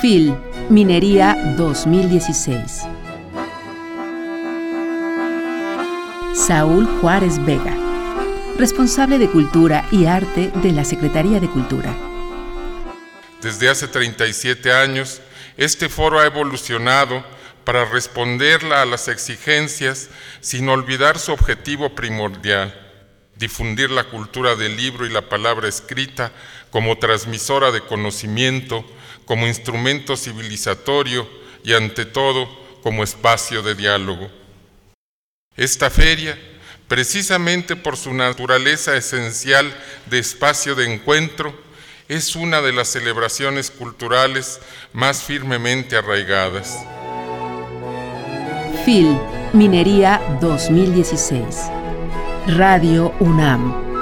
FIL Minería 2016. Saúl Juárez Vega, responsable de Cultura y Arte de la Secretaría de Cultura. Desde hace 37 años, este foro ha evolucionado para responderla a las exigencias sin olvidar su objetivo primordial, difundir la cultura del libro y la palabra escrita como transmisora de conocimiento, como instrumento civilizatorio y ante todo como espacio de diálogo. Esta feria, precisamente por su naturaleza esencial de espacio de encuentro, es una de las celebraciones culturales más firmemente arraigadas. FIL Minería 2016. Radio UNAM.